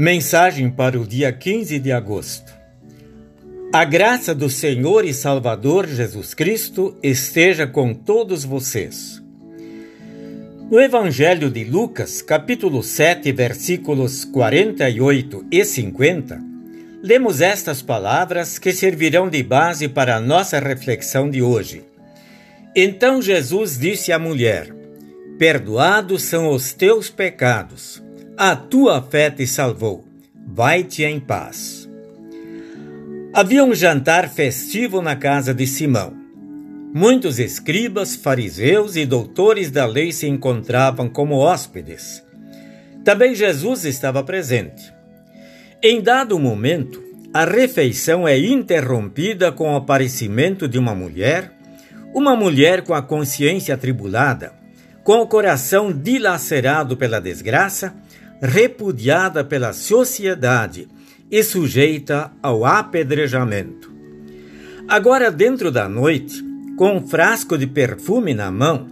Mensagem para o dia 15 de agosto. A graça do Senhor e Salvador Jesus Cristo esteja com todos vocês. No Evangelho de Lucas, capítulo 7, versículos 48 e 50, lemos estas palavras que servirão de base para a nossa reflexão de hoje. Então Jesus disse à mulher: Perdoados são os teus pecados a tua fé te salvou. Vai-te em paz. Havia um jantar festivo na casa de Simão. Muitos escribas, fariseus e doutores da lei se encontravam como hóspedes. Também Jesus estava presente. Em dado momento, a refeição é interrompida com o aparecimento de uma mulher, uma mulher com a consciência atribulada, com o coração dilacerado pela desgraça repudiada pela sociedade e sujeita ao apedrejamento. Agora, dentro da noite, com um frasco de perfume na mão,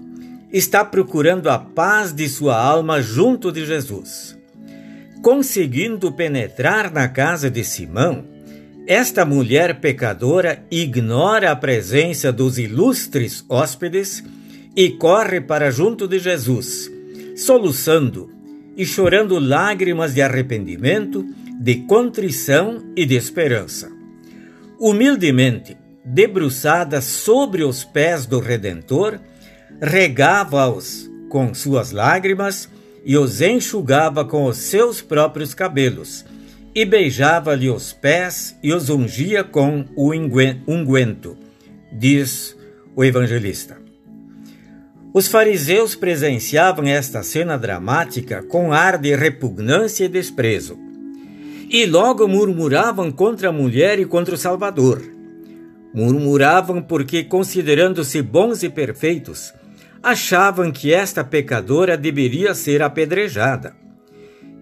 está procurando a paz de sua alma junto de Jesus. Conseguindo penetrar na casa de Simão, esta mulher pecadora ignora a presença dos ilustres hóspedes e corre para junto de Jesus, soluçando e chorando lágrimas de arrependimento, de contrição e de esperança. Humildemente, debruçada sobre os pés do Redentor, regava-os com suas lágrimas e os enxugava com os seus próprios cabelos, e beijava-lhe os pés e os ungia com o unguento, diz o evangelista. Os fariseus presenciavam esta cena dramática com ar de repugnância e desprezo. E logo murmuravam contra a mulher e contra o Salvador. Murmuravam porque, considerando-se bons e perfeitos, achavam que esta pecadora deveria ser apedrejada.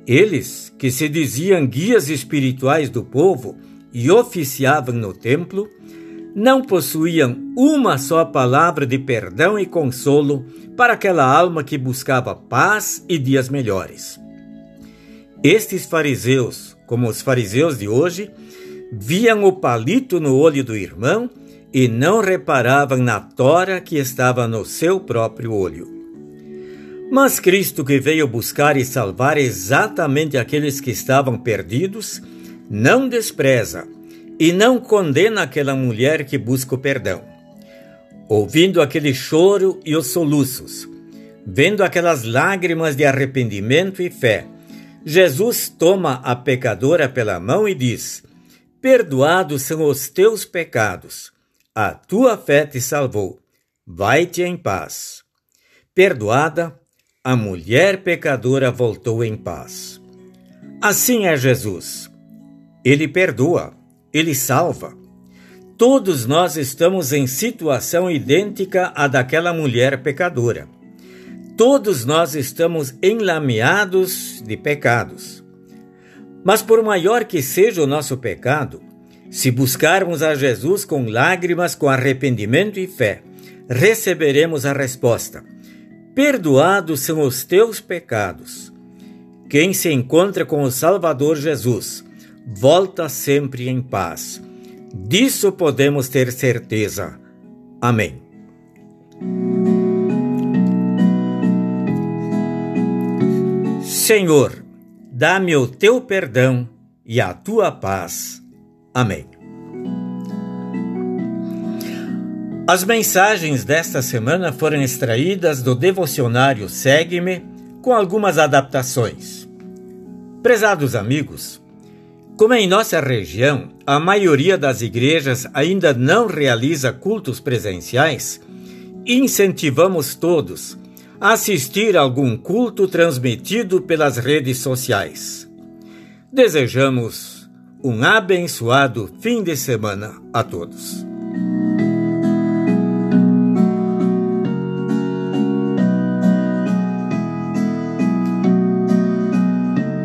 Eles, que se diziam guias espirituais do povo e oficiavam no templo, não possuíam uma só palavra de perdão e consolo para aquela alma que buscava paz e dias melhores. Estes fariseus, como os fariseus de hoje, viam o palito no olho do irmão e não reparavam na tora que estava no seu próprio olho. Mas Cristo, que veio buscar e salvar exatamente aqueles que estavam perdidos, não despreza e não condena aquela mulher que busca o perdão. Ouvindo aquele choro e os soluços, vendo aquelas lágrimas de arrependimento e fé, Jesus toma a pecadora pela mão e diz: Perdoados são os teus pecados, a tua fé te salvou, vai-te em paz. Perdoada, a mulher pecadora voltou em paz. Assim é Jesus. Ele perdoa ele salva. Todos nós estamos em situação idêntica à daquela mulher pecadora. Todos nós estamos enlameados de pecados. Mas por maior que seja o nosso pecado, se buscarmos a Jesus com lágrimas, com arrependimento e fé, receberemos a resposta: Perdoados são os teus pecados. Quem se encontra com o Salvador Jesus volta sempre em paz. Disso podemos ter certeza. Amém. Senhor, dá-me o teu perdão e a tua paz. Amém. As mensagens desta semana foram extraídas do devocionário Segue-me, com algumas adaptações. Prezados amigos, como em nossa região a maioria das igrejas ainda não realiza cultos presenciais, incentivamos todos a assistir a algum culto transmitido pelas redes sociais. Desejamos um abençoado fim de semana a todos.